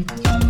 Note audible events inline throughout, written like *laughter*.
Et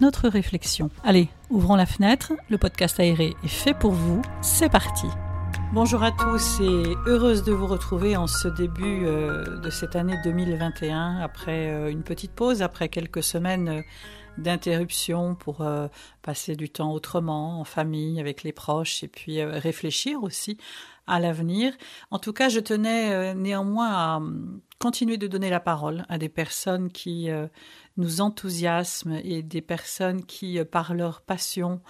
notre réflexion. Allez, ouvrons la fenêtre, le podcast aéré est fait pour vous, c'est parti. Bonjour à tous et heureuse de vous retrouver en ce début euh, de cette année 2021 après euh, une petite pause, après quelques semaines euh, d'interruption pour passer du temps autrement, en famille, avec les proches et puis réfléchir aussi à l'avenir. En tout cas, je tenais néanmoins à hum, continuer de donner la parole à des personnes qui nous enthousiasment et des personnes qui, euh, par leur passion,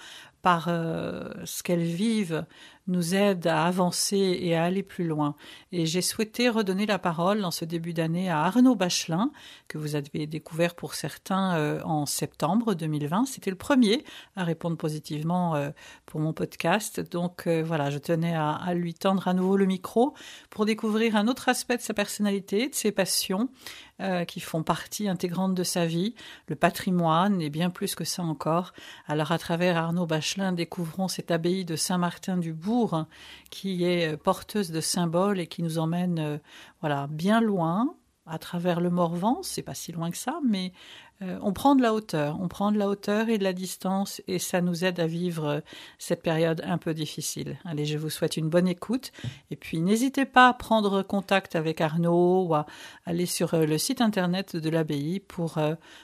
par euh, ce qu'elles vivent, nous aident à avancer et à aller plus loin. Et j'ai souhaité redonner la parole en ce début d'année à Arnaud Bachelin, que vous avez découvert pour certains euh, en septembre 2020. C'était le premier à répondre positivement euh, pour mon podcast. Donc voilà, je tenais à, à, lui tendre à nouveau le micro pour découvrir un autre aspect de sa personnalité, de ses passions, qui font partie intégrante de sa vie, le patrimoine et bien plus que ça encore. Alors à travers Arnaud Bachelin, découvrons cette abbaye de Saint-Martin-du-Bourg qui est porteuse de symboles et qui nous emmène euh, voilà bien loin à travers le Morvan, c'est pas si loin que ça, mais euh, on prend de la hauteur, on prend de la hauteur et de la distance et ça nous aide à vivre euh, cette période un peu difficile. Allez, je vous souhaite une bonne écoute et puis n'hésitez pas à prendre contact avec Arnaud ou à aller sur euh, le site internet de l'abbaye pour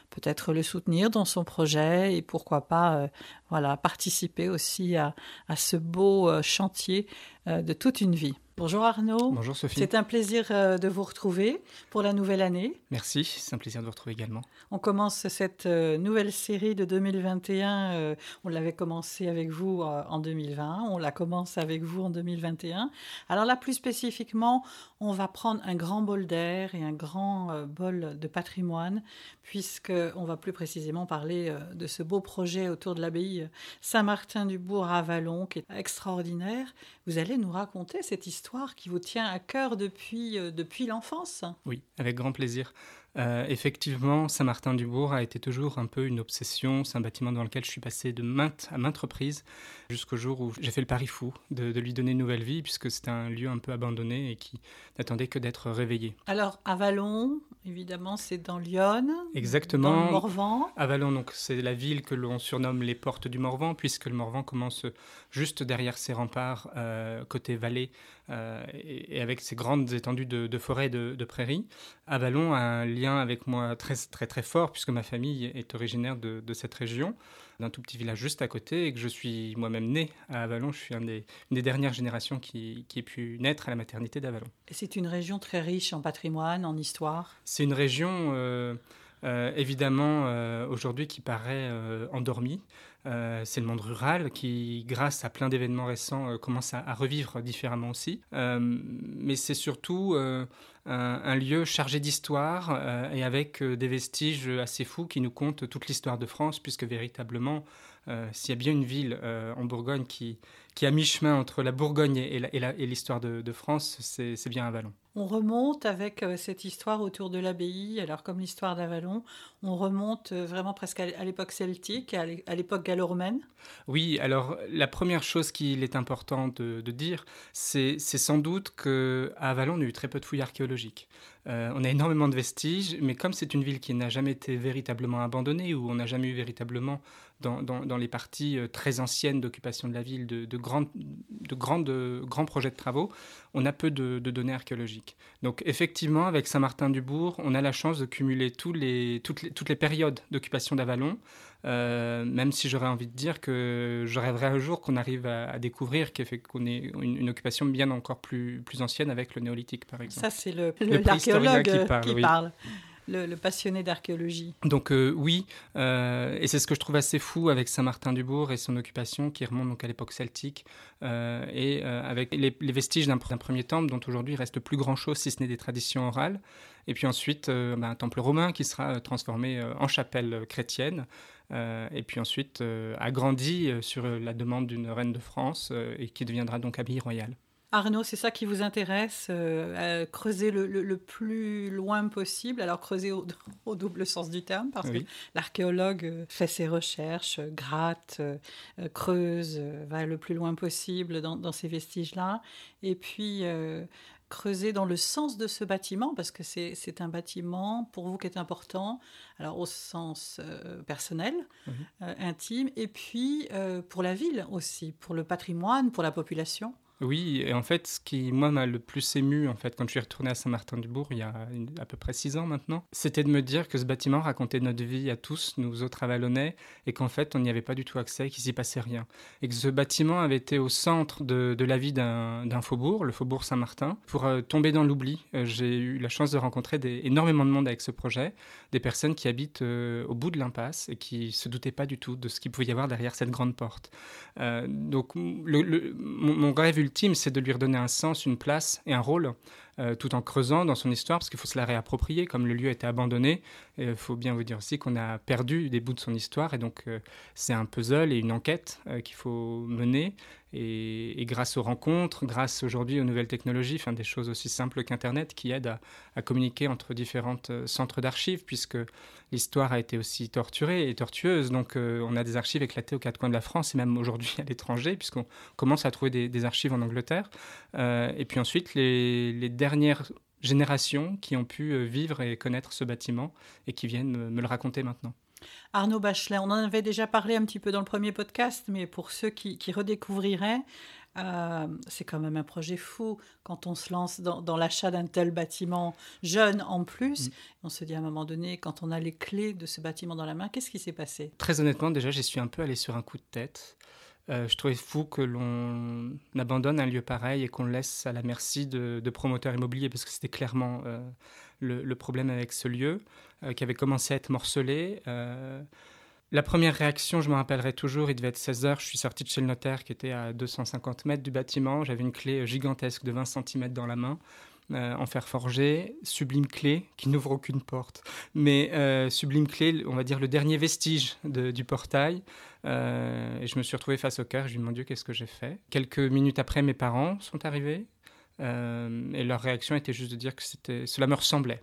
peut-être le soutenir dans son projet et pourquoi pas voilà participer aussi à ce beau chantier de toute une vie. Bonjour Arnaud. Bonjour Sophie. C'est un plaisir euh, de vous retrouver pour la nouvelle année. Merci, c'est un plaisir de vous retrouver également. On commence cette euh, nouvelle série de 2021. Euh, on l'avait commencé avec vous en 2020, on la commence avec vous en 2021. Alors là, plus spécifiquement, on va prendre un grand bol d'air et un grand bol de patrimoine, puisqu'on va plus précisément parler de ce beau projet autour de l'abbaye Saint-Martin-du-Bourg à Vallon, qui est extraordinaire. Vous allez nous raconter cette histoire qui vous tient à cœur depuis, euh, depuis l'enfance. Oui, avec grand plaisir. Euh, effectivement, Saint-Martin-du-Bourg a été toujours un peu une obsession. C'est un bâtiment dans lequel je suis passé de maintes à maintes reprises, jusqu'au jour où j'ai fait le pari fou de, lui donner une nouvelle vie, puisque c'était un lieu un peu abandonné et qui n'attendait que d'être réveillé. Alors, Avalon, évidemment, c'est dans Lyon. Exactement. Dans le Morvan. Avalon, donc, c'est la ville que l'on surnomme les portes du Morvan, puisque le Morvan commence juste derrière ses remparts, euh, côté vallée, euh, et, avec ses grandes étendues de, de forêts de, de prairies. Avalon a un lien avec moi très très très fort puisque ma famille est originaire de, cette région, d'un tout petit village juste à côté et que je suis moi-même né à Avalon. Je suis un des, une des dernières générations qui, qui ait pu naître à la maternité d'Avalon. C'est une région très riche en patrimoine, en histoire? C'est une région euh, euh, évidemment euh, aujourd'hui qui paraît endormie. C'est le monde rural qui, grâce à plein d'événements récents, commence à, à, revivre différemment aussi. mais c'est surtout un, lieu chargé d'histoire euh, et avec euh, des vestiges assez fous qui nous content toute l'histoire de France, puisque véritablement, euh, s'il y a bien une ville en Bourgogne qui, qui a mi-chemin entre la Bourgogne et l'histoire de, de, France, c'est bien Avalon. On remonte avec cette histoire autour de l'abbaye, alors comme l'histoire d'Avalon, on remonte vraiment presque à l'époque celtique, à l'époque Oui, alors la première chose qu'il est important de, dire, c'est sans doute qu'à Avalon, on a eu très peu de fouilles archéologiques. Euh, on a énormément de vestiges, mais comme c'est une ville qui n'a jamais été véritablement abandonnée, où on n'a jamais eu véritablement dans, les parties euh, très anciennes d'occupation de la ville de, grands, projets de travaux, on a peu de, données archéologiques. Donc effectivement, avec Saint-Martin-du-Bourg, on a la chance de cumuler toutes, les, toutes les périodes d'occupation d'Avalon, euh, même si j'aurais envie de dire que je rêverais un jour qu'on arrive à, découvrir qu'on ait une, occupation bien encore plus, plus ancienne avec le néolithique, par exemple. Ça, c'est l'archéologue qui parle. Le, passionné d'archéologie. Donc oui, et c'est ce que je trouve assez fou avec Saint-Martin-du-Bourg et son occupation qui remonte donc à l'époque celtique, et avec les, vestiges d'un premier temple dont aujourd'hui il reste plus grand-chose si ce n'est des traditions orales. Et puis ensuite, euh, bah, un temple romain qui sera euh, transformé euh, en chapelle chrétienne. et puis ensuite agrandi sur la demande d'une reine de France et qui deviendra donc abbaye royale. Arnaud, c'est ça qui vous intéresse, creuser le, plus loin possible, alors creuser au, *laughs* double sens du terme, parce que l'archéologue fait ses recherches, gratte, creuse, va le plus loin possible dans, dans ces vestiges-là, et puis creuser dans le sens de ce bâtiment, parce que c'est un bâtiment pour vous qui est important, alors au sens euh, personnel, euh, intime, et puis euh, pour la ville aussi, pour le patrimoine, pour la population. Oui, et en fait, ce qui, moi, m'a le plus ému, en fait, quand je suis retourné à Saint-Martin-du-Bourg, il y a à peu près six ans maintenant, c'était de me dire que ce bâtiment racontait notre vie à tous, nous autres Avalonnais, et qu'en fait, on n'y avait pas du tout accès, qu'il s'y passait rien. Et que ce bâtiment avait été au centre de, la vie d'un faubourg, le faubourg Saint-Martin. Pour euh, tomber dans l'oubli, euh, j'ai eu la chance de rencontrer des, énormément de monde avec ce projet, des personnes qui habitent euh, au bout de l'impasse et qui se doutaient pas du tout de ce qu'il pouvait y avoir derrière cette grande porte. donc, mon, mon rêve c'est de lui redonner un sens, une place et un rôle, euh, tout en creusant dans son histoire, parce qu'il faut se la réapproprier, comme le lieu a été abandonné. Il faut bien vous dire aussi qu'on a perdu des bouts de son histoire, et donc euh, c'est un puzzle et une enquête euh, qu'il faut mener. Et, grâce aux rencontres, grâce aujourd'hui aux nouvelles technologies, enfin des choses aussi simples qu'Internet qui aident à, communiquer entre différents centres d'archives, puisque l'histoire a été aussi torturée et tortueuse. Donc on a des archives éclatées aux quatre coins de la France et même aujourd'hui à l'étranger, puisqu'on commence à trouver des, archives en Angleterre. Et puis ensuite, les, les dernières générations qui ont pu euh, vivre et connaître ce bâtiment et qui viennent me le raconter maintenant. Arnaud Bachelet, on en avait déjà parlé un petit peu dans le premier podcast, mais pour ceux qui, redécouvriraient, euh, c'est quand même un projet fou quand on se lance dans, l'achat d'un tel bâtiment jeune en plus. Mm. On se dit à un moment donné, quand on a les clés de ce bâtiment dans la main, qu'est-ce qui s'est passé? Très honnêtement, déjà, j'y suis un peu allé sur un coup de tête. Euh, je trouvais fou que l'on abandonne un lieu pareil et qu'on le laisse à la merci de, promoteurs immobiliers, parce que c'était clairement euh, le, problème avec ce lieu, euh, qui avait commencé à être morcelé. la première réaction, je me rappellerai toujours, il devait être 16 heures, je suis sorti de chez le notaire qui était à 250 mètres du bâtiment, j'avais une clé gigantesque de 20 cm dans la main. Euh, en fer forgé, sublime clé qui n'ouvre aucune porte, mais euh, sublime clé, on va dire le dernier vestige du portail. Euh, et je me suis retrouvé face au cœur. Je lui ai Dieu, qu'est-ce que j'ai fait? Quelques minutes après, mes parents sont arrivés et leur réaction était juste de dire que cela me ressemblait.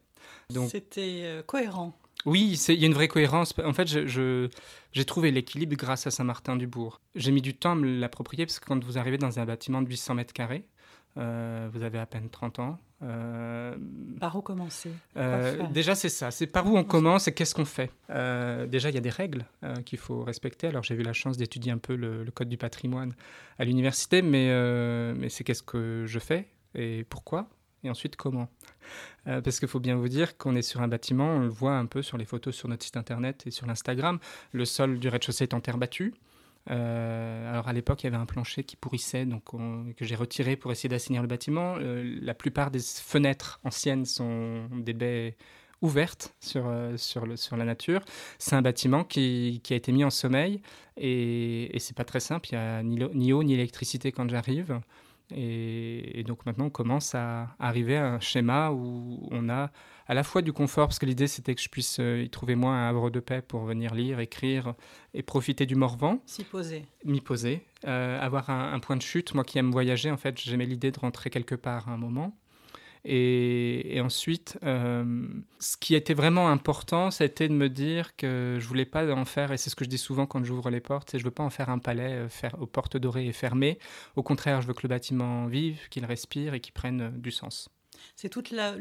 Donc c'était cohérent. Oui, il y a une vraie cohérence. En fait, j'ai trouvé l'équilibre grâce à Saint-Martin-du-Bourg. J'ai mis du temps à me l'approprier parce que quand vous arrivez dans un bâtiment de 800 mètres carrés, vous avez à peine 30 ans, euh, par où commencer? Euh, Déjà, c'est ça. C'est par où on commence et qu'est-ce qu'on fait? Euh, déjà, il y a des règles qu'il faut respecter. Alors, j'ai eu la chance d'étudier un peu le, code du patrimoine à l'université, mais, mais c'est qu'est-ce que je fais et pourquoi et ensuite comment? parce qu'il faut bien vous dire qu'on est sur un bâtiment, on le voit un peu sur les photos sur notre site internet et sur l'Instagram. Le sol du rez-de-chaussée est en terre battue. Euh, alors à l'époque, il y avait un plancher qui pourrissait, donc que j'ai retiré pour essayer d'assainir le bâtiment. Euh, la plupart des fenêtres anciennes sont des baies ouvertes sur, euh, sur, le, sur la nature. C'est un bâtiment qui, a été mis en sommeil et, et c'est pas très simple. Il n'y a ni, eau ni électricité quand j'arrive. Et, donc maintenant, on commence à arriver à un schéma où on a à la fois du confort, parce que l'idée c'était que je puisse euh, y trouver moins un havre de paix pour venir lire, écrire et profiter du Morvan. S'y poser. M'y poser. Euh, avoir un, point de chute. Moi qui aime voyager, en fait, j'aimais l'idée de rentrer quelque part à un moment. Et, ensuite, euh, ce qui était vraiment important, c'était de me dire que je voulais pas en faire, et c'est ce que je dis souvent quand j'ouvre les portes, c'est je veux pas en faire un palais euh, faire, aux portes dorées et fermées. Au contraire, je veux que le bâtiment vive, qu'il respire et qu'il prenne euh, du sens. C'est toute la,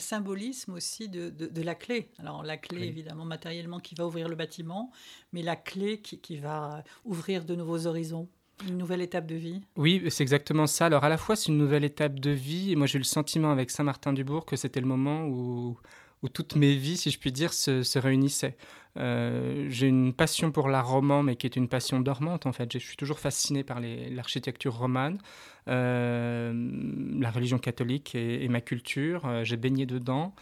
symbolisme aussi de, la clé. Alors la clé, évidemment, matériellement, qui va ouvrir le bâtiment, mais la clé qui va ouvrir de nouveaux horizons. Une nouvelle étape de vie Oui, c'est exactement ça. Alors à la fois c'est une nouvelle étape de vie, et moi j'ai eu le sentiment avec Saint-Martin-du-Bourg que c'était le moment où, toutes mes vies, si je puis dire, se, réunissaient. Euh, j'ai une passion pour l'art roman, mais qui est une passion dormante en fait. Je suis toujours fasciné par l'architecture romane. La religion catholique et, ma culture. J'ai baigné dedans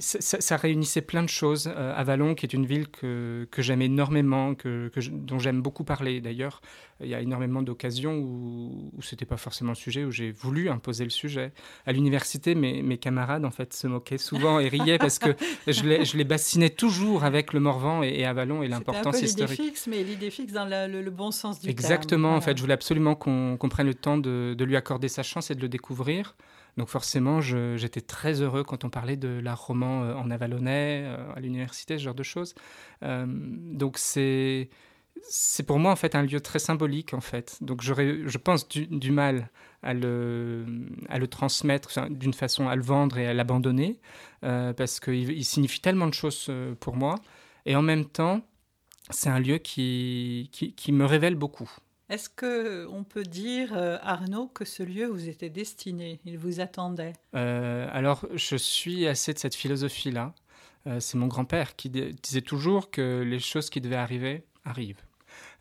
ça, réunissait plein de choses. Euh, Avalon, qui est une ville que, que j'aime énormément, que, dont j'aime beaucoup parler d'ailleurs. Il y a énormément d'occasions où, où ce n'était pas forcément le sujet, où j'ai voulu imposer le sujet. À l'université, mes, mes, camarades en fait se moquaient souvent et riaient parce que je les, je les bassinais toujours avec le Morvan et, Avalon et l'importance historique. l'idée fixe, mais l'idée fixe dans le, bon sens du Exactement, terme. Exactement, en fait, je voulais absolument qu'on prenne le temps de, lui accorder sa chance et de le découvrir. Donc forcément, j'étais très heureux quand on parlait de l'art roman euh, en avalonnais, euh, à l'université, ce genre de choses. Euh, donc c'est pour moi en fait un lieu très symbolique en fait. Donc je pense, du, mal à le, transmettre d'une façon à le vendre et à l'abandonner parce qu'il il signifie tellement de choses pour moi. Et en même temps, c'est un lieu qui, me révèle beaucoup. Est-ce que on peut dire, euh, Arnaud, que ce lieu vous était destiné? Il vous attendait euh, Alors, je suis assez de cette philosophie-là. Euh, c'est mon grand-père qui disait toujours que les choses qui devaient arriver arrivent.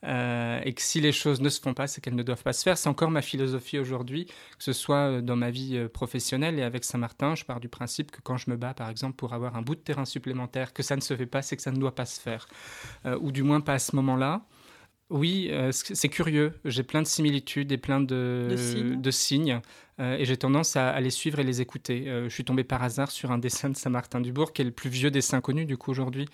et que si les choses ne se font pas, c'est qu'elles ne doivent pas se faire. C'est encore ma philosophie aujourd'hui, que ce soit dans ma vie professionnelle et avec Saint-Martin, je pars du principe que quand je me bats, par exemple, pour avoir un bout de terrain supplémentaire, que ça ne se fait pas, c'est que ça ne doit pas se faire. ou du moins pas à ce moment-là. Oui, euh, c'est curieux. J'ai plein de similitudes et plein de, signes. Euh, et j'ai tendance à, les suivre et les écouter. Euh, je suis tombé par hasard sur un dessin de Saint-Martin-du-Bourg, qui est le plus vieux dessin connu, du coup, aujourd'hui,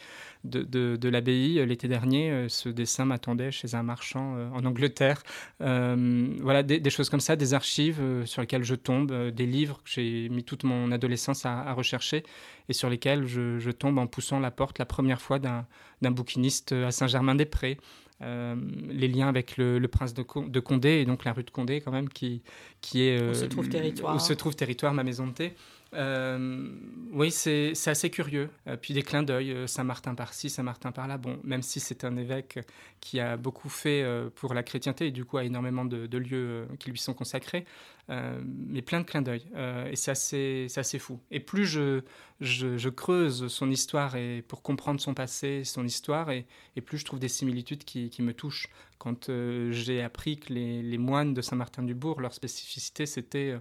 de, l'abbaye. L'été dernier, ce dessin m'attendait chez un marchand en Angleterre. voilà, des, choses comme ça, des archives sur lesquelles je tombe, des livres que j'ai mis toute mon adolescence à, rechercher et sur lesquels je, je, tombe en poussant la porte la première fois d'un bouquiniste à Saint-Germain-des-Prés. Euh, les liens avec le, prince de, Condé et donc la rue de Condé quand même qui, qui est où se trouve euh, territoire. où se trouve territoire ma maison de thé euh, oui, c'est assez curieux. Euh, puis des clins d'œil, euh, Saint-Martin par-ci, Saint-Martin par-là. Bon, même si c'est un évêque qui a beaucoup fait pour la chrétienté et du coup a énormément de, lieux qui lui sont consacrés, mais plein de clins d'œil. et c'est assez, fou. Et plus je, je, creuse son histoire et pour comprendre son passé, son histoire, et, plus je trouve des similitudes qui, qui me touchent. Quand j'ai appris que les, les moines de Saint-Martin-du-Bourg, leur spécificité, c'était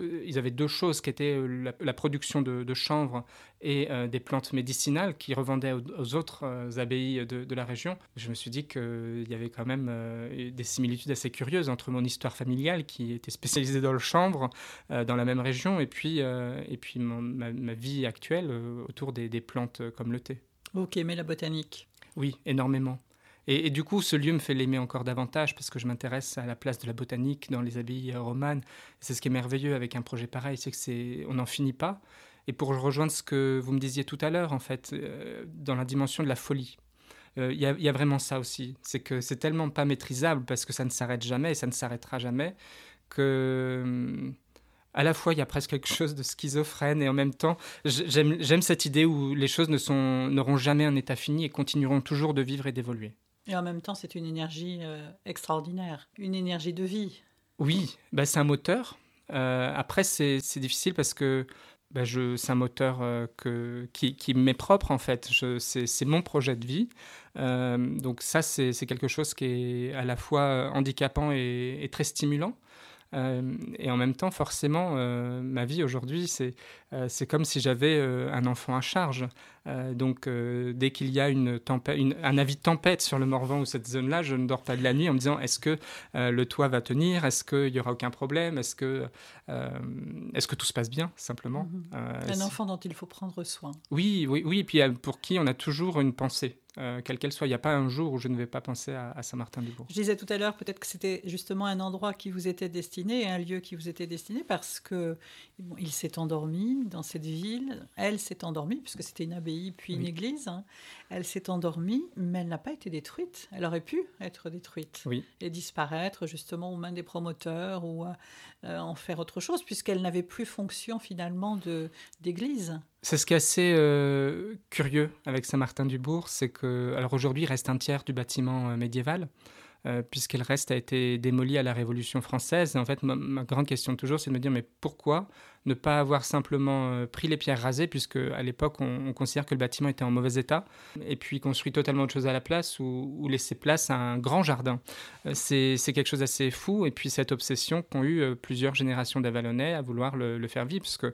ils avaient deux choses qui étaient euh, la, production de, chanvre et euh, des plantes médicinales qui revendaient aux, autres euh, abbayes de, la région. Je me suis dit qu'il y avait quand même des similitudes assez curieuses entre mon histoire familiale qui était spécialisée dans le chanvre dans la même région et puis, et puis ma, vie actuelle autour des, des plantes comme le thé. Ok, mais la botanique Oui, énormément. Et, du coup, ce lieu me fait l'aimer encore davantage parce que je m'intéresse à la place de la botanique dans les abbayes romanes. C'est ce qui est merveilleux avec un projet pareil, c'est que c'est, on n'en finit pas. Et pour rejoindre ce que vous me disiez tout à l'heure, en fait, euh, dans la dimension de la folie, euh, il y, y, a vraiment ça aussi. C'est que c'est tellement pas maîtrisable parce que ça ne s'arrête jamais et ça ne s'arrêtera jamais que à la fois il y a presque quelque chose de schizophrène et en même temps j'aime cette idée où les choses n'auront jamais un état fini et continueront toujours de vivre et d'évoluer. Et en même temps, c'est une énergie euh, extraordinaire, une énergie de vie. Oui, bah, c'est un moteur. Euh, après, c'est difficile parce que bah, c'est un moteur euh, que, qui, qui m'est propre en fait. C'est mon projet de vie. donc ça, c'est quelque chose qui est à la fois handicapant et, et très stimulant. Et en même temps, forcément, ma vie aujourd'hui, c'est c'est comme si j'avais un enfant à charge. Euh, donc, euh, dès qu'il y a une tempête, un avis de tempête sur le Morvan ou cette zone-là, je ne dors pas de la nuit en me disant est-ce que euh, le toit va tenir? Est-ce qu'il n'y aura aucun problème? Est-ce que, est que tout se passe bien, simplement? Mhm. Un enfant dont il faut prendre soin. Oui, oui, oui. Et puis pour qui on a toujours une pensée. Quelle qu'elle soit. Il n'y a pas un jour où je ne vais pas penser à, Saint-Martin-du-Bourg. Je disais tout à l'heure, peut-être que c'était justement un endroit qui vous était destiné, un lieu qui vous était destiné, parce que il s'est endormi dans cette ville. Elle s'est endormie, puisque c'était une abbaye puis une église. Hein. Elle s'est endormie, mais elle n'a pas été détruite. Elle aurait pu être détruite et disparaître justement aux mains des promoteurs ou euh, en faire autre chose, puisqu'elle n'avait plus fonction finalement d'église. C'est ce qui est assez euh, curieux avec Saint-Martin-du-Bourg, c'est que alors aujourd'hui il reste un tiers du bâtiment euh, puisque le reste a été démoli à la Révolution française. En fait, ma, grande question toujours, c'est de me dire, mais pourquoi ne pas avoir simplement pris les pierres rasées, puisque à l'époque, on, considère que le bâtiment était en mauvais état, et puis construit totalement autre chose à la place, ou, laisser place à un grand jardin. c'est quelque chose d'assez fou, et puis cette obsession qu'ont eu plusieurs générations d'Avalonnais à vouloir le, le faire vivre, puisque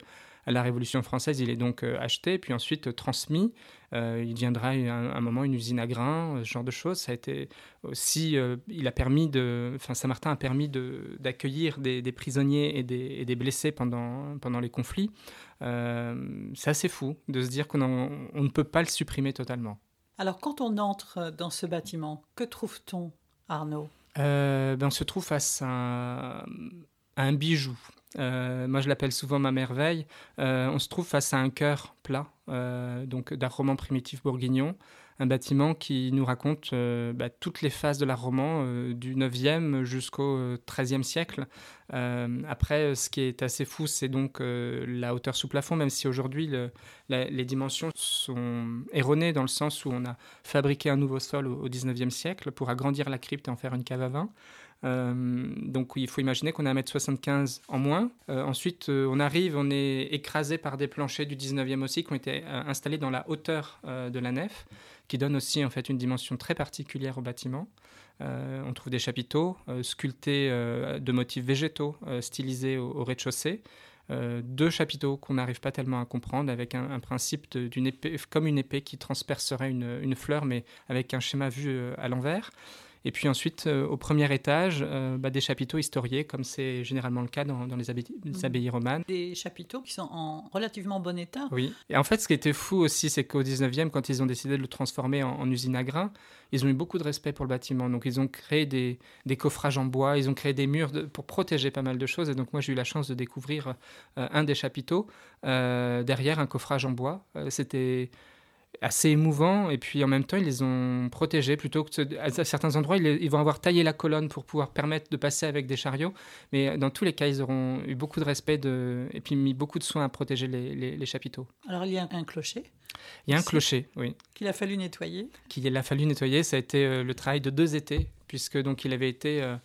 à la Révolution française, il est donc euh, acheté, puis ensuite euh, transmis. Euh, il viendra un, un, moment une usine à grains, ce genre de choses. Ça a été aussi, il a permis de, enfin Saint-Martin a permis d'accueillir des, prisonniers et des, blessés pendant, pendant les conflits. c'est assez fou de se dire qu'on on ne peut pas le supprimer totalement. Alors quand on entre dans ce bâtiment, que trouve-t-on, Arnaud? Ben, On se trouve face à un bijou. Euh, moi, je l'appelle souvent ma merveille. Euh, on se trouve face à un cœur plat, euh, donc d'un roman primitif bourguignon, un bâtiment qui nous raconte bah, toutes les phases de l'art roman, du 9e jusqu'au 13e siècle. après, ce qui est assez fou, c'est donc la hauteur sous plafond, même si aujourd'hui les dimensions sont erronées dans le sens où on a fabriqué un nouveau sol au, au 19e siècle pour agrandir la crypte et en faire une cave à vin. Euh, donc il faut imaginer qu'on a 1m75 en moins. Euh, ensuite, euh, on arrive, on est écrasé par des planchers du 19e aussi qui ont été installés dans la hauteur de la nef, qui donne aussi en fait une dimension très particulière au bâtiment. on trouve des chapiteaux sculptés de motifs végétaux stylisés au, rez-de-chaussée. deux chapiteaux qu'on n'arrive pas tellement à comprendre, avec un, principe d'une épée, comme une épée qui transpercerait une, fleur, mais avec un schéma vu à l'envers. Et puis ensuite, euh, au premier étage, euh, bah, des chapiteaux historiés, comme c'est généralement le cas dans, les, mhm. abbayes, romanes. Des chapiteaux qui sont en relativement bon état. Oui. Et en fait, ce qui était fou aussi, c'est qu'au 19e, quand ils ont décidé de le transformer en, usine à grains, ils ont eu beaucoup de respect pour le bâtiment. Donc, ils ont créé des, coffrages en bois, ils ont créé des murs pour protéger pas mal de choses. Et donc, moi, j'ai eu la chance de découvrir euh, un des chapiteaux derrière un coffrage en bois. C'était assez émouvant et puis en même temps ils les ont protégés plutôt que à certains endroits ils, vont avoir taillé la colonne pour pouvoir permettre de passer avec des chariots mais dans tous les cas ils auront eu beaucoup de respect de, et puis mis beaucoup de soin à protéger les, les, chapiteaux. Alors il y a un clocher Il y a un clocher, oui. Qu'il a fallu nettoyer Qu'il a fallu nettoyer, ça a été euh, le travail de deux étés puisque donc il avait été euh,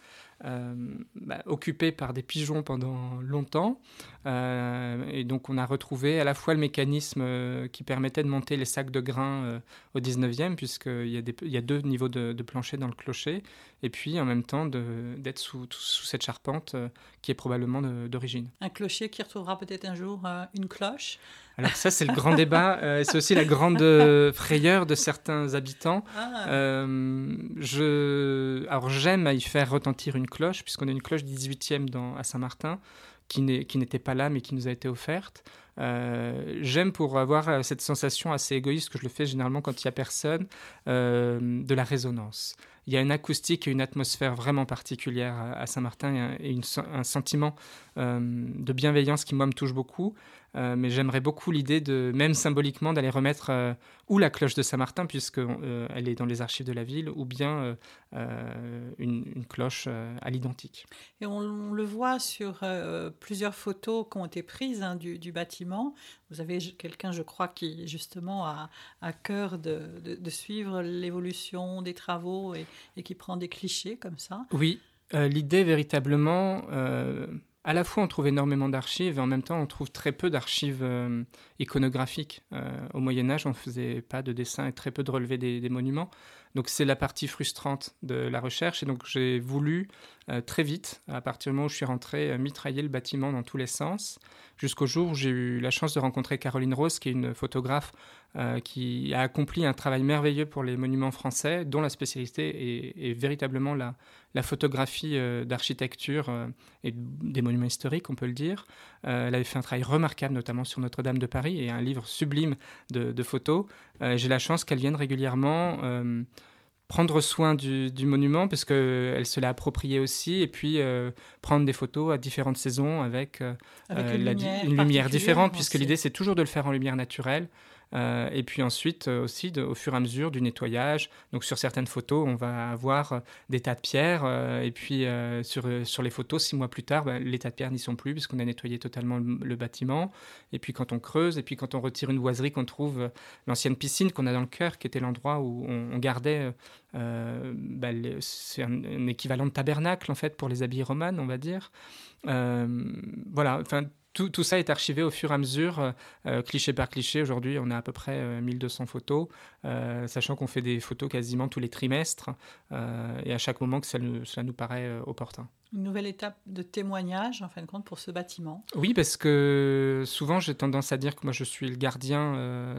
bah, occupé par des pigeons pendant longtemps. Euh, et donc on a retrouvé à la fois le mécanisme euh, qui permettait de monter les sacs de grains au 19e, puisqu'il y, a il y a deux niveaux de, plancher dans le clocher, et puis en même temps d'être sous, cette charpente qui est probablement d'origine. Un clocher qui retrouvera peut-être un jour une cloche alors ça, c'est le grand débat. *laughs* Euh, c'est aussi la grande euh, frayeur de certains habitants. Ah. Euh, je... Alors j'aime à y faire retentir une cloche, puisqu'on a une cloche 18e dans, à Saint-Martin, qui n'était pas là, mais qui nous a été offerte. j'aime pour avoir cette sensation assez égoïste, que je le fais généralement quand il n'y a personne, de la résonance. Il y a une acoustique et une atmosphère vraiment particulière à, Saint-Martin et, un sentiment de bienveillance qui, moi, me touche beaucoup. Euh, mais j'aimerais beaucoup l'idée de, même symboliquement, d'aller remettre euh, ou la cloche de Saint-Martin, puisqu'elle euh, est dans les archives de la ville, ou bien une, cloche à l'identique. Et on, le voit sur plusieurs photos qui ont été prises hein, du, bâtiment. Vous avez quelqu'un, je crois, qui justement a à cœur de, de, suivre l'évolution des travaux et, et, qui prend des clichés comme ça. Oui, l'idée véritablement à la fois on trouve énormément d'archives et en même temps on trouve très peu d'archives euh, iconographiques. Euh, au Moyen Âge, on ne faisait pas de dessins et très peu de relevés des monuments. Donc c'est la partie frustrante de la recherche. Et donc j'ai voulu euh, très vite, à partir du moment où je suis rentré, mitrailler le bâtiment dans tous les sens, jusqu'au jour où j'ai eu la chance de rencontrer Caroline Rose, qui est une photographe euh, qui a accompli un travail merveilleux pour les monuments français, dont la spécialité est, véritablement la, la photographie d'architecture et des monuments historiques, on peut le dire. elle avait fait un travail remarquable, notamment sur Notre-Dame de Paris, et un livre sublime de, de photos. j'ai la chance qu'elle vienne régulièrement prendre soin du, monument parce qu'elle se l'a approprié aussi et puis euh, prendre des photos à différentes saisons avec, euh, une, lumière, différente puisque l'idée c'est toujours de le faire en lumière naturelle Euh, et puis ensuite aussi, au fur et à mesure du nettoyage. Donc sur certaines photos, on va avoir des tas de pierres. et puis sur, sur les photos, six mois plus tard, bah, les tas de pierres n'y sont plus puisqu'on a nettoyé totalement le, bâtiment. Et puis quand on creuse, et puis quand on retire une boiserie, qu'on trouve l'ancienne piscine qu'on a dans le cœur, qui était l'endroit où on, gardait... Bah, c'est un, équivalent de tabernacle en fait pour les habits romanes, on va dire. voilà, tout, ça est archivé au fur et à mesure, euh, euh, cliché par cliché. Aujourd'hui, on a à peu près 1200 euh, photos, sachant qu'on fait des photos quasiment tous les trimestres et à chaque moment que cela nous paraît opportun. Une nouvelle étape de témoignage, en fin de compte, pour ce bâtiment. Oui, parce que souvent j'ai tendance à dire que moi je suis le gardien,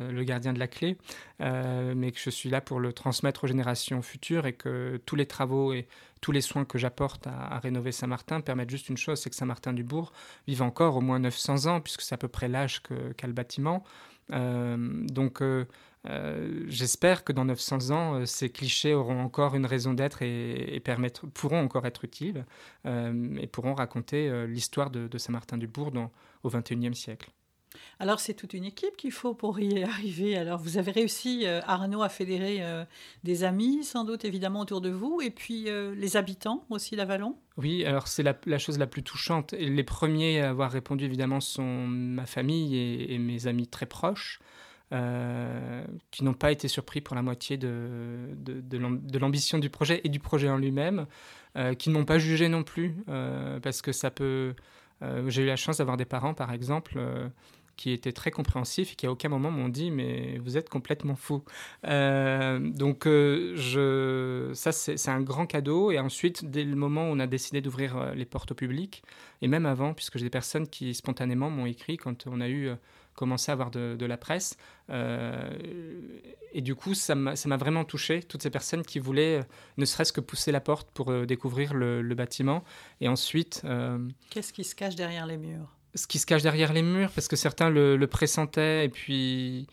le gardien de la clé, mais que je suis là pour le transmettre aux générations futures et que tous les travaux et tous les soins que j'apporte à, rénover Saint-Martin permettent juste une chose, c'est que Saint-Martin-du-Bourg vive encore au moins 900 ans, puisque c'est à peu près l'âge qu'a le bâtiment. Euh, donc euh, euh, j'espère que dans 900 ans, ces clichés auront encore une raison d'être et, pourront encore être utiles et pourront raconter l'histoire de, de Saint-Martin-du-Bourg au XXIe siècle. Alors c'est toute une équipe qu'il faut pour y *laughs* arriver. Alors vous avez réussi, euh, Arnaud, à fédérer euh, des amis, sans doute évidemment autour de vous, et puis euh, les habitants aussi d'Avalon. Oui, alors c'est la, chose la plus touchante. Les premiers à avoir répondu évidemment sont ma famille et, mes amis très proches. Qui n'ont pas été surpris pour la moitié de, l'ambition du projet et du projet en lui-même, qui n'ont pas jugé non plus, parce que ça peut... J'ai eu la chance d'avoir des parents, par exemple, qui étaient très compréhensifs et qui à aucun moment m'ont dit mais vous êtes complètement fou. Euh, donc euh, ça c'est un grand cadeau et ensuite dès le moment où on a décidé d'ouvrir euh, les portes au public et même avant puisque j'ai des personnes qui spontanément m'ont écrit quand on a eu commencé à avoir de, la presse. Et du coup ça m'a vraiment touché toutes ces personnes qui voulaient ne serait-ce que pousser la porte pour découvrir le, le, bâtiment. Et ensuite qu'est-ce qui se cache derrière les murs? ce qui se cache derrière les murs, parce que certains le, pressentaient. Et puis,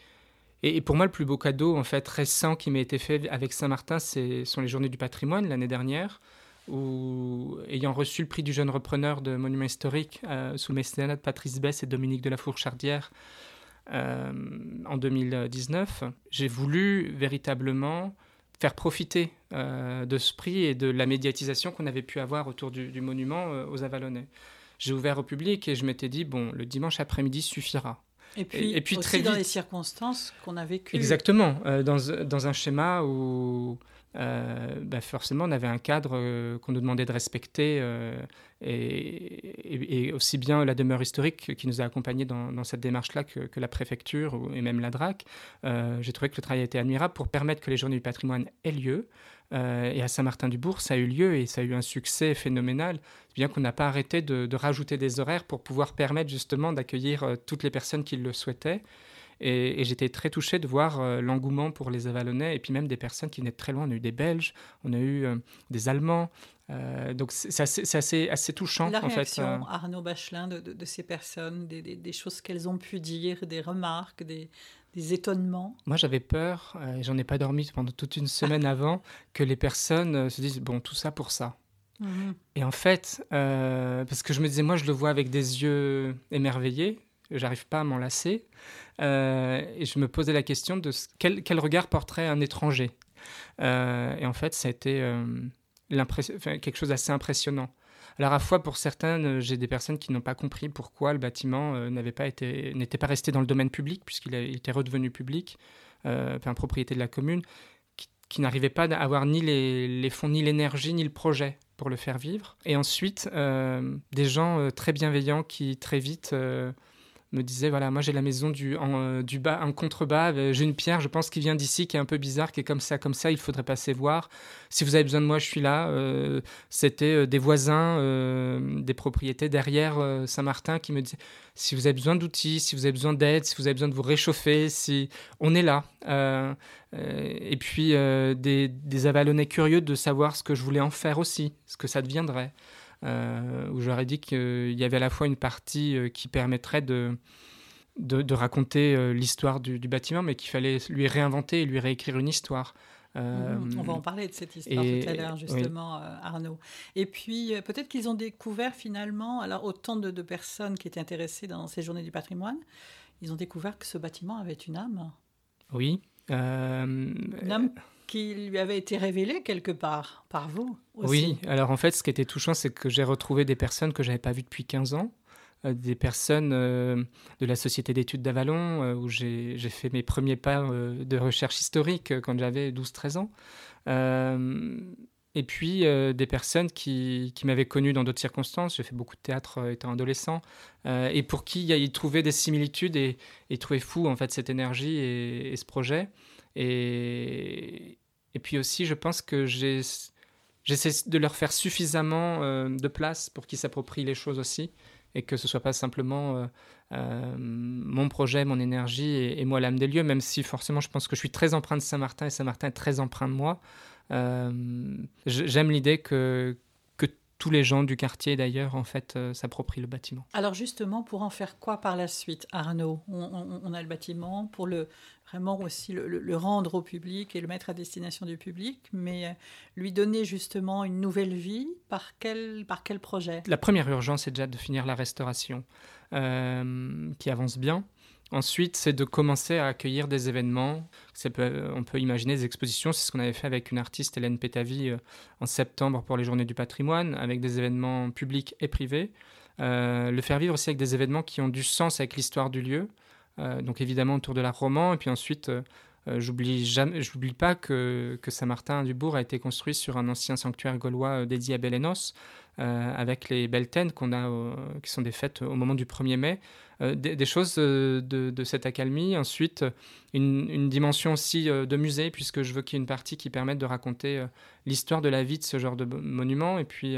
et, pour moi, le plus beau cadeau en fait récent qui m'a été fait avec Saint-Martin, ce sont les Journées du Patrimoine l'année dernière, où ayant reçu le prix du jeune repreneur de monuments historiques euh, sous le mécénat de Patrice Bess et Dominique de la Fourchardière euh, en 2019, j'ai voulu véritablement faire profiter euh, de ce prix et de la médiatisation qu'on avait pu avoir autour du, du monument aux Avalonnais j'ai ouvert au public et je m'étais dit, bon, le dimanche après-midi suffira. Et puis, et, puis très vite, dans les circonstances qu'on a vécues. Exactement, dans, dans, un schéma où euh, bah forcément on avait un cadre euh, qu'on nous demandait de respecter et, et, aussi bien la demeure historique qui nous a accompagnés dans, cette démarche-là que, la préfecture et même la DRAC. J'ai trouvé que le travail était admirable pour permettre que les journées du patrimoine aient lieu. Euh, et à Saint-Martin-du-Bourg, ça a eu lieu et ça a eu un succès phénoménal, bien qu'on n'a pas arrêté de, rajouter des horaires pour pouvoir permettre justement d'accueillir euh, toutes les personnes qui le souhaitaient. Et, j'étais très touché de voir euh, l'engouement pour les Avalonnais et puis même des personnes qui venaient de très loin. On a eu des Belges, on a eu des Allemands. donc c'est assez, assez, touchant. La en réaction, Arnaud Bachelin, de, de, ces personnes, des, des choses qu'elles ont pu dire, des remarques, des, des étonnements? Moi, j'avais peur, euh, j'en ai pas dormi pendant toute une semaine *laughs* avant, que les personnes euh, se disent bon, tout ça pour ça. Mhm. Et en fait, euh, parce que je me disais, moi, je le vois avec des yeux émerveillés, j'arrive pas à m'en lasser, et je me posais la question de quel, quel regard porterait un étranger? et en fait, ça a été quelque chose d'assez impressionnant. Alors à la fois pour certaines, euh, j'ai des personnes qui n'ont pas compris pourquoi le bâtiment euh, n'avait pas été, n'était pas resté dans le domaine public puisqu'il était redevenu public, euh, enfin propriété de la commune, qui, n'arrivaient pas à avoir ni les, fonds, ni l'énergie, ni le projet pour le faire vivre. Et ensuite, des gens très bienveillants qui très vite me disait voilà moi j'ai la maison du en, euh, du bas en contrebas euh, j'ai une pierre je pense qui vient d'ici qui est un peu bizarre qui est comme ça comme ça il faudrait passer voir si vous avez besoin de moi je suis là. Euh, c'était des voisins des propriétés derrière Saint-Martin qui me disaient si vous avez besoin d'outils si vous avez besoin d'aide si vous avez besoin de vous réchauffer si on est là. Et puis des, des avalonnais curieux de savoir ce que je voulais en faire aussi ce que ça deviendrait où j'aurais dit qu'il y avait à la fois une partie euh, qui permettrait de, de, raconter euh, l'histoire du, bâtiment, mais qu'il fallait lui réinventer et lui réécrire une histoire. On va en parler de cette histoire tout à l'heure, justement, Arnaud. Et puis, peut-être qu'ils ont découvert finalement, alors autant de, de, personnes qui étaient intéressées dans ces journées du patrimoine, ils ont découvert que ce bâtiment avait une âme. Oui. Un homme qui lui avait été révélé quelque part par vous aussi. Oui, alors en fait, ce qui était touchant, c'est que j'ai retrouvé des personnes que je n'avais pas vues depuis 15 ans. Euh, des personnes euh, de la Société d'études d'Avalon, euh, où j'ai fait mes premiers pas de recherche historique quand j'avais 12-13 ans. et puis des personnes qui, m'avaient connu dans d'autres circonstances. J'ai fait beaucoup de théâtre étant adolescent, et pour qui ils trouvaient des similitudes et, et fou en fait cette énergie et ce projet. Et, et puis aussi, je pense que j'essaie de leur faire suffisamment de place pour qu'ils s'approprient les choses aussi et que ce soit pas simplement euh, euh, mon projet, mon énergie et, moi l'âme des lieux, même si forcément je pense que je suis très empreint de Saint-Martin et Saint-Martin est très empreint de moi. Euh, j'aime l'idée que tous les gens du quartier d'ailleurs en fait s'approprient le bâtiment. Alors justement, pour en faire quoi par la suite, Arnaud? On, a le bâtiment pour le vraiment aussi le, rendre au public et le mettre à destination du public, mais euh, lui donner justement une nouvelle vie par quel, par quel projet? La première urgence, c'est déjà de finir la restauration, euh, qui avance bien. Ensuite, c'est de commencer à accueillir des événements. on peut imaginer des expositions. C'est ce qu'on avait fait avec une artiste, Hélène Pétavy, euh, en septembre pour les Journées du patrimoine, avec des événements publics et privés. le faire vivre aussi avec des événements qui ont du sens avec l'histoire du lieu. Euh, donc évidemment autour de l'art roman. Et puis ensuite, euh, euh, j'oublie pas que, que Saint-Martin-du-Bourg a été construit sur un ancien sanctuaire gaulois dédié à Bélénos, avec les Beltaines qu'on a, qui sont des fêtes au moment du 1er mai. Des, choses de, de, cette accalmie. Ensuite, une, dimension aussi de musée, puisque je veux qu'il y ait une partie qui permette de raconter l'histoire de la vie de ce genre de monument. Et puis,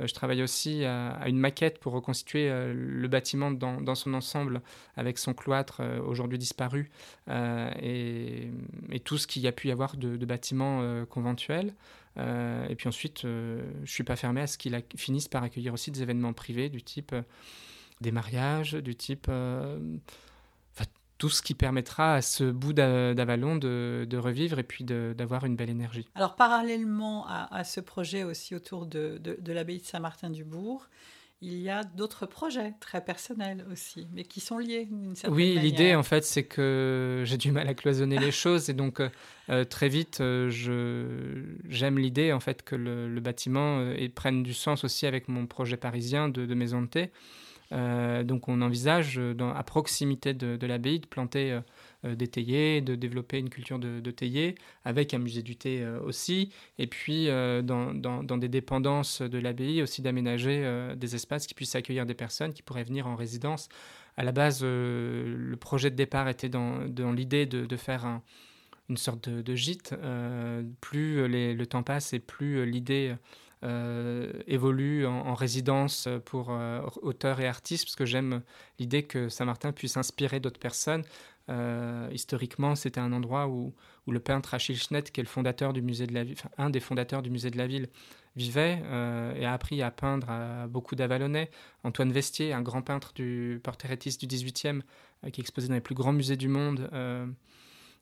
euh, je travaille aussi à, une maquette pour reconstituer euh, le bâtiment dans, son ensemble avec son cloître euh, aujourd'hui disparu et, tout ce qu'il y a pu y avoir de, bâtiments conventuels. Et puis ensuite, je ne suis pas fermé à ce qu'il finisse par accueillir aussi des événements privés du type des mariages, du type tout ce qui permettra à ce bout d'Avalon de, revivre et puis d'avoir une belle énergie. Alors parallèlement à, ce projet aussi autour de, de l'abbaye de Saint-Martin-du-Bourg, il y a d'autres projets très personnels aussi, mais qui sont liés d'une certaine oui, manière. Oui, l'idée en fait, c'est que j'ai du mal à cloisonner les *laughs* choses et donc euh, euh, très vite, euh, j'aime l'idée en fait que le, bâtiment prenne du sens aussi avec mon projet parisien de, de maison de thé. Donc on envisage à proximité de, l'abbaye de planter des théiers, de développer une culture de, de avec un musée du thé aussi, et puis dans, des dépendances de l'abbaye aussi d'aménager des espaces qui puissent accueillir des personnes qui pourraient venir en résidence. À la base, le projet de départ était dans, l'idée de, faire une sorte de, gîte. plus le temps passe et plus l'idée euh, évolue en, résidence pour euh, auteurs et artistes, parce que j'aime l'idée que Saint-Martin puisse inspirer d'autres personnes. Euh, historiquement, c'était un endroit où, le peintre Achille Schnett, qui est le fondateur du musée de la ville, un des fondateurs du musée de la ville, vivait et a appris à peindre à beaucoup d'Avalonnais. Antoine Vestier, un grand peintre du portraitiste du 18e, qui est exposé dans les plus grands musées du monde,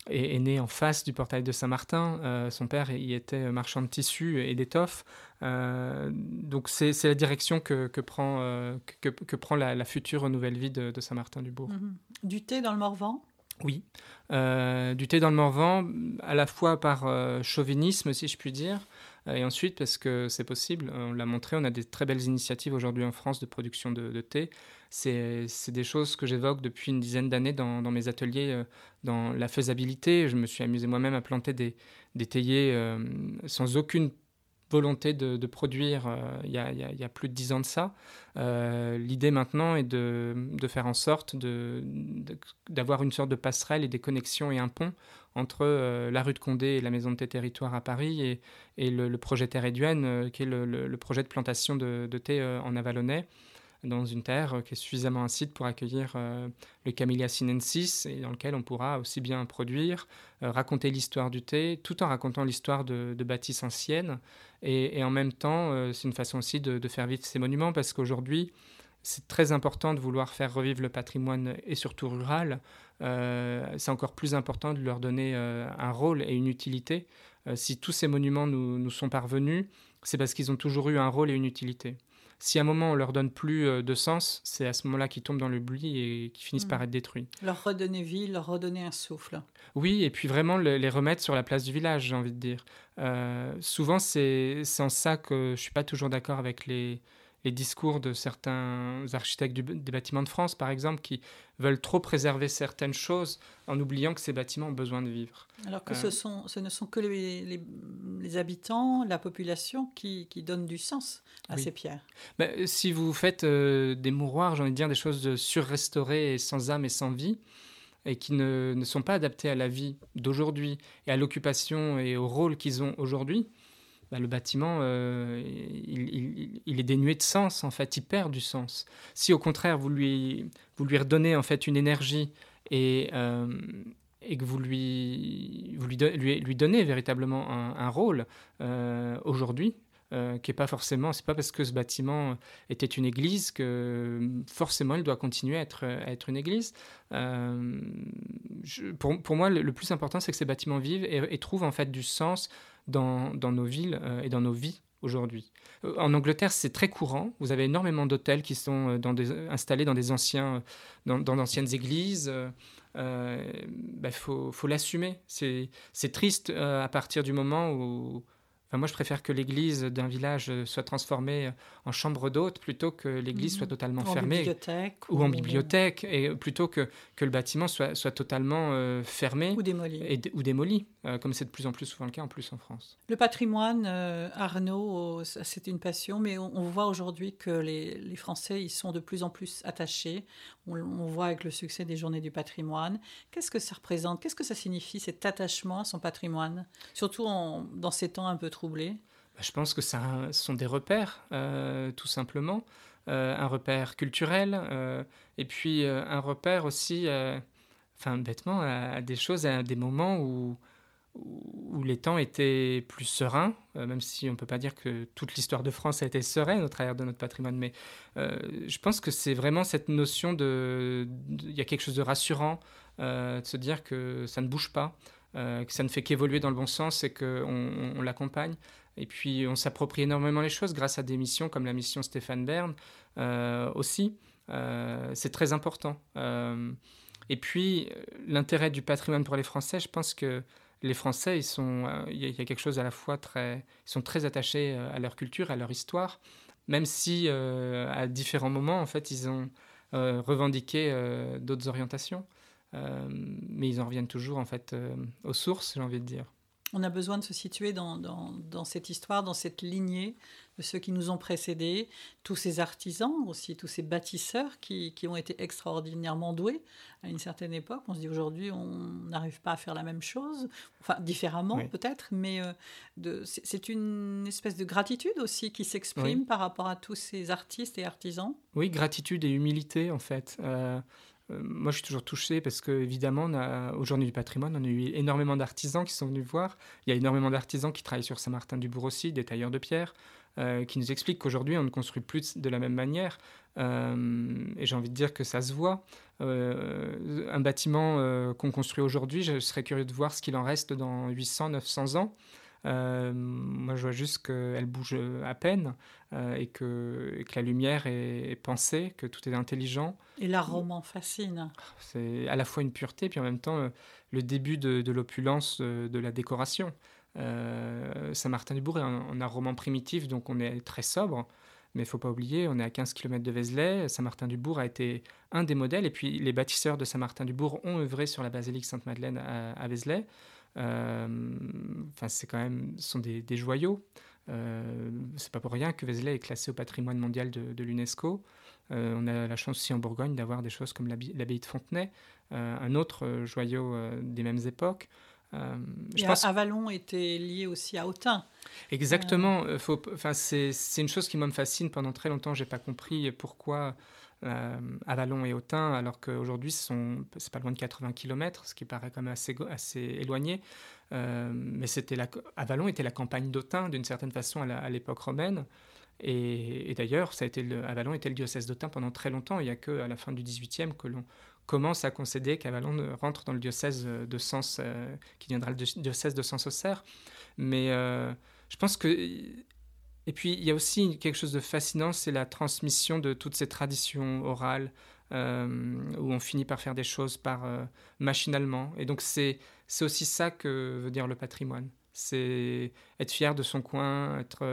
est, né en face du portail de Saint-Martin. Euh, son père y était marchand de tissus et d'étoffes. Euh, donc c'est la direction que, prend, euh, que, prend la, future nouvelle vie de, Saint-Martin-du-Bourg. Mhm. Du thé dans le Morvan? Oui. du thé dans le Morvan, à la fois par chauvinisme, si je puis dire, et ensuite parce que c'est possible. On l'a montré, on a des très belles initiatives aujourd'hui en France de production de, thé c'est des choses que j'évoque depuis une dizaine d'années dans, mes ateliers, euh, dans la faisabilité. Je me suis amusé moi-même à planter des, des théiers euh, sans aucune volonté de, produire euh, il y, a, plus de dix ans de ça. L'idée maintenant est de, faire en sorte d'avoir une sorte de passerelle et des connexions et un pont entre la rue de Condé et la Maison de thé territoire à Paris et, le, projet Terre Éduenne, qui est le, projet de plantation de, thé en Avalonnais dans une terre euh, qui est suffisamment acide pour accueillir euh, le Camellia sinensis et dans lequel on pourra aussi bien produire, euh, raconter l'histoire du thé, tout en racontant l'histoire de, bâtisses anciennes. Et, en même temps, c'est une façon aussi de, faire vivre ces monuments parce qu'aujourd'hui, c'est très important de vouloir faire revivre le patrimoine et surtout rural. c'est encore plus important de leur donner un rôle et une utilité. si tous ces monuments nous, nous sont parvenus, c'est parce qu'ils ont toujours eu un rôle et une utilité. Si à un moment on leur donne plus euh, de sens, c'est à ce moment-là qu'ils tombent dans le l'oubli et qu'ils finissent par mm. être détruits. Leur redonner vie, leur redonner un souffle. Oui, et puis vraiment les remettre sur la place du village, j'ai envie de dire. souvent, c'est en ça que je suis pas toujours d'accord avec les, les discours de certains architectes des bâtiments de France, par exemple, qui veulent trop préserver certaines choses en oubliant que ces bâtiments ont besoin de vivre. Alors que ce, euh, sont, ce ne sont que les, les, habitants, la population qui, qui, donnent du sens à ces pierres. Ben, si vous faites euh, des mouroirs, j'ai envie de dire des choses surrestaurées et sans âme et sans vie, et qui ne, ne sont pas adaptées à la vie d'aujourd'hui et à l'occupation et au rôle qu'ils ont aujourd'hui, bah, le bâtiment, euh, il, est dénué de sens, en fait, il perd du sens. Si au contraire, vous lui, redonnez en fait une énergie et, euh, que vous lui, donnez véritablement un, rôle euh, aujourd'hui, qui n'est pas forcément, c'est pas parce que ce bâtiment était une église que forcément il doit continuer à être, une église. pour, pour, moi, le, plus important, c'est que ces bâtiments vivent et, et trouvent en fait du sens dans, nos villes euh, et dans nos vies aujourd'hui. Euh, en Angleterre, c'est très courant. Vous avez énormément d'hôtels qui sont euh, installés dans des anciens, d'anciennes églises. Il bah, faut l'assumer. C'est, triste à partir du moment où moi, je préfère que l'église d'un village soit transformée en chambre d'hôte plutôt que l'église soit mhm. totalement fermée. ou, en bibliothèque, et plutôt que, que le bâtiment soit, soit totalement euh, fermé. Ou démoli. Et, ou démoli, euh, comme c'est de plus en plus souvent le cas en plus en France. Le patrimoine, euh, Arnaud, c'est une passion, mais on, voit aujourd'hui que les, les, Français, ils sont de plus en plus attachés. On, on voit avec le succès des journées du patrimoine. Qu'est-ce que ça représente? Qu'est-ce que ça signifie, cet attachement à son patrimoine? Surtout en, dans ces temps un peu troublé bah, Je pense que ce sont des repères, euh, tout simplement. Euh, un repère culturel, euh, et puis un repère aussi, enfin bêtement, à, des choses, à des moments où, où les temps étaient plus sereins, même si on ne peut pas dire que toute l'histoire de France a été sereine au travers de notre patrimoine, mais je pense que c'est vraiment cette notion de... Il y a quelque chose de rassurant, de se dire que ça ne bouge pas, euh, que ça ne fait qu'évoluer dans le bon sens et qu'on on, l'accompagne. Et puis on s'approprie énormément les choses grâce à des missions comme la mission Stéphane Bern euh, aussi. Euh, c'est très important. et puis l'intérêt du patrimoine pour les Français, je pense que les Français, ils sont, il y, a quelque chose à la fois très, ils sont très attachés à leur culture, à leur histoire, même si à différents moments, en fait, ils ont revendiqué d'autres orientations. Euh, mais ils en reviennent toujours en fait euh, aux sources, j'ai envie de dire. On a besoin de se situer dans, dans, cette histoire, dans cette lignée de ceux qui nous ont précédés, tous ces artisans aussi, tous ces bâtisseurs qui, qui, ont été extraordinairement doués à une certaine époque. On se dit aujourd'hui, on n'arrive pas à faire la même chose, enfin différemment peut-être, mais euh, c'est une espèce de gratitude aussi qui s'exprime par rapport à tous ces artistes et artisans. Oui, gratitude et humilité en fait. Euh, moi, je suis toujours touché parce que, évidemment, au Journée du patrimoine, on a eu énormément d'artisans qui sont venus voir. Il y a énormément d'artisans qui travaillent sur Saint-Martin-du-Bourg aussi, des tailleurs de pierre, euh, qui nous expliquent qu'aujourd'hui, on ne construit plus de la même manière. Euh, et j'ai envie de dire que ça se voit. un bâtiment qu'on construit aujourd'hui, je serais curieux de voir ce qu'il en reste dans 800, 900 ans. Euh, moi, je vois juste qu'elle bouge à peine euh, et, que, que, la lumière est, pensée, que tout est intelligent. Et l'art roman fascine. C'est à la fois une pureté, puis en même temps euh, le début de, l'opulence de, la décoration. Saint-Martin-du-Bourg est un, art roman primitif, donc on est très sobre. Mais il ne faut pas oublier, on est à 15 km de Vézelay. Saint-Martin-du-Bourg a été un des modèles. Et puis, les bâtisseurs de Saint-Martin-du-Bourg ont œuvré sur la basilique Sainte-Madeleine à, à Vézelay. Euh, enfin, c'est quand même, ce sont des, joyaux. Euh, c'est pas pour rien que Vézelay est classé au patrimoine mondial de, l'UNESCO. Euh, on a la chance aussi en Bourgogne d'avoir des choses comme l'abbaye de Fontenay, un autre joyau des mêmes époques. je pense... Avalon était lié aussi à Autun. Exactement. Faut, enfin, c'est, une chose qui me fascine. Pendant très longtemps, j'ai pas compris pourquoi euh, Avalon et Autun, alors qu'aujourd'hui, c'est pas loin de 80 km, ce qui paraît quand même assez, assez éloigné. Euh, mais c'était la, Avalon était la campagne d'Autun, d'une certaine façon, à l'époque romaine. Et, d'ailleurs, ça a été le, Avalon était le diocèse d'Autun pendant très longtemps. Il n'y a qu'à la fin du XVIIIe que l'on commence à concéder qu'Avalon rentre dans le diocèse de Sens, euh, qui viendra le diocèse de Sens-Auxerre. Mais je pense que Et puis, il y a aussi quelque chose de fascinant, c'est la transmission de toutes ces traditions orales, où on finit par faire des choses par machinalement. Et donc, c'est aussi ça que veut dire le patrimoine. C'est être fier de son coin, être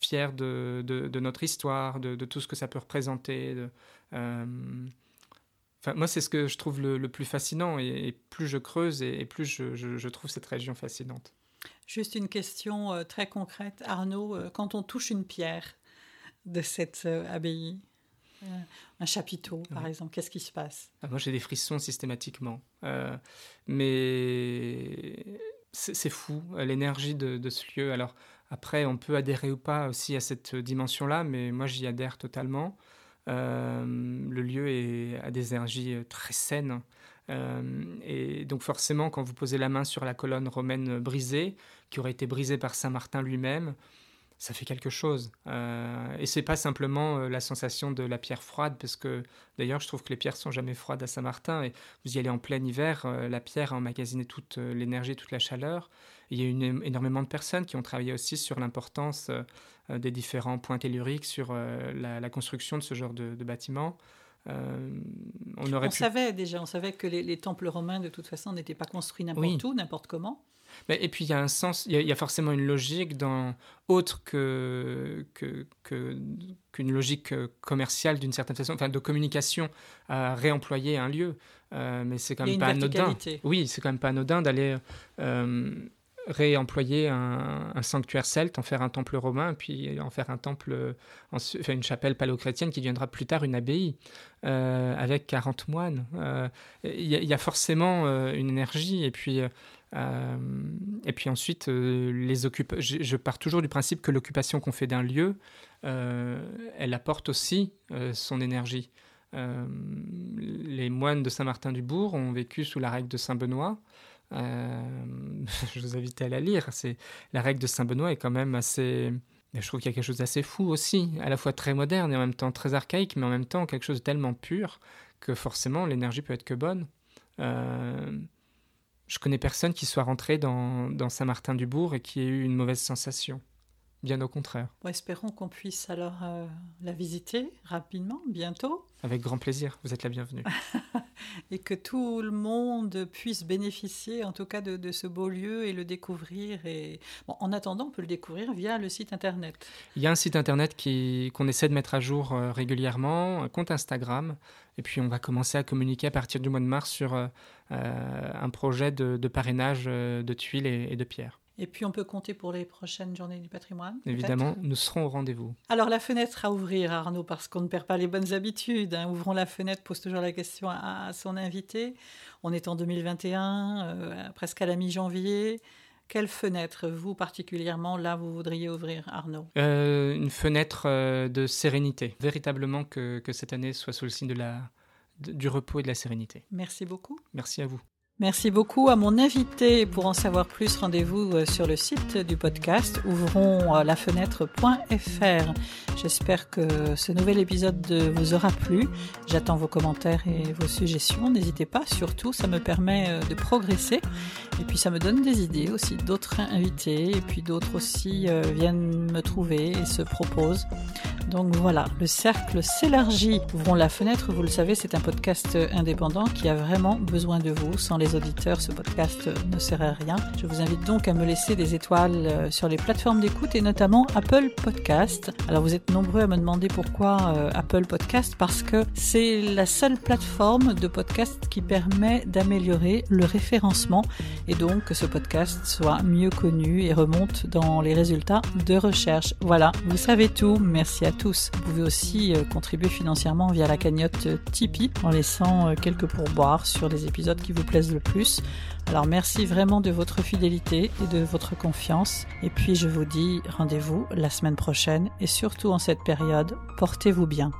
fier de, notre histoire, de, tout ce que ça peut représenter. Euh, enfin, moi, c'est ce que je trouve le, plus fascinant. Et, plus je creuse, et, plus je, trouve cette région fascinante. Juste une question euh, très concrète. Arnaud, euh, quand on touche une pierre de cette abbaye, un chapiteau, par exemple, qu'est-ce qui se passe? Ah, Moi, j'ai des frissons systématiquement. mais c'est fou, l'énergie de, de, ce lieu. Alors, après, on peut adhérer ou pas aussi à cette dimension-là, mais moi j'y adhère totalement. Euh, le lieu est, a des énergies euh, très saines. Euh, et donc forcément, quand vous posez la main sur la colonne romaine brisée, qui aurait été brisée par Saint Martin lui-même, ça fait quelque chose. Euh, et c'est pas simplement euh, la sensation de la pierre froide, parce que d'ailleurs, je trouve que les pierres sont jamais froides à Saint-Martin. Et vous y allez en plein hiver, euh, la pierre a emmagasiné toute l'énergie, toute la chaleur. il y a eu énormément de personnes qui ont travaillé aussi sur l'importance des différents points telluriques, sur la, construction de ce genre de, bâtiments. On, aurait on savait déjà, on savait que les, temples romains, de toute façon, n'étaient pas construits n'importe où, n'importe comment. Et puis il y a un sens, il y, a, forcément une logique dans autre que qu'une logique euh, commerciale d'une certaine façon, enfin de communication à réemployer un lieu. Euh, mais c'est quand même pas anodin. Oui, c'est quand même pas anodin d'aller euh, réemployer un, sanctuaire celte, en faire un temple romain, puis en faire un temple, enfin une chapelle paléochrétienne qui deviendra plus tard une abbaye avec 40 moines. Il y, a forcément une énergie et puis euh, et puis ensuite, euh, les je, pars toujours du principe que l'occupation qu'on fait d'un lieu, euh, elle apporte aussi son énergie. les moines de Saint-Martin-du-Bourg ont vécu sous la règle de Saint-Benoît. *laughs* je vous invite à la lire. C'est la règle de Saint-Benoît est quand même assez. Je trouve qu'il y a quelque chose d'assez fou aussi, à la fois très moderne et en même temps très archaïque, mais en même temps quelque chose de tellement pur que forcément l'énergie peut être que bonne. Euh, je connais personne qui soit rentré dans, Saint-Martin-du-Bourg et qui ait eu une mauvaise sensation. Bien au contraire. espérons qu'on puisse alors euh, la visiter rapidement, bientôt. Avec grand plaisir, vous êtes la bienvenue. *laughs* et que tout le monde puisse bénéficier en tout cas de, ce beau lieu et le découvrir. Et... en attendant, on peut le découvrir via le site internet. Il y a un site internet qu'on essaie de mettre à jour euh, régulièrement, un compte Instagram. Et puis on va commencer à communiquer à partir du mois de mars sur euh, un projet de, parrainage de tuiles et de pierres. Et puis on peut compter pour les prochaines journées du patrimoine. Évidemment, nous serons au rendez-vous. Alors la fenêtre à ouvrir, Arnaud, parce qu'on ne perd pas les bonnes habitudes. Hein. Ouvrons la fenêtre, pose toujours la question à, son invité. On est en 2021, euh, presque à la mi-janvier. Quelle fenêtre, vous particulièrement, là, vous voudriez ouvrir, Arnaud? Euh, Une fenêtre euh, de sérénité. Véritablement que, que, cette année soit sous le signe de la, du repos et de la sérénité. Merci beaucoup. Merci à vous. Merci beaucoup à mon invité. Pour en savoir plus, rendez-vous euh, sur le site du podcast ouvronslafenêtre.fr. J'espère que ce nouvel épisode vous aura plu. J'attends vos commentaires et vos suggestions. N'hésitez pas, surtout, ça me permet euh, de progresser. Et puis ça me donne des idées aussi d'autres invités. Et puis d'autres aussi euh, viennent me trouver et se proposent. Donc voilà, le cercle s'élargit. Ouvrons la fenêtre, vous le savez, c'est un podcast indépendant qui a vraiment besoin de vous. Sans les auditeurs, ce podcast ne serait rien. Je vous invite donc à me laisser des étoiles euh, sur les plateformes d'écoute et notamment Apple Podcast. Alors vous êtes nombreux à me demander pourquoi euh, Apple Podcast parce que c'est la seule plateforme de podcast qui permet d'améliorer le référencement et donc que ce podcast soit mieux connu et remonte dans les résultats de recherche. Voilà, vous savez tout. Merci à tous. Vous pouvez aussi euh, contribuer financièrement via la cagnotte Tipeee en laissant quelques pourboires sur les épisodes qui vous plaisent le plus. Alors merci vraiment de votre fidélité et de votre confiance. Et puis je vous dis rendez-vous la semaine prochaine et surtout en cette période, portez-vous bien.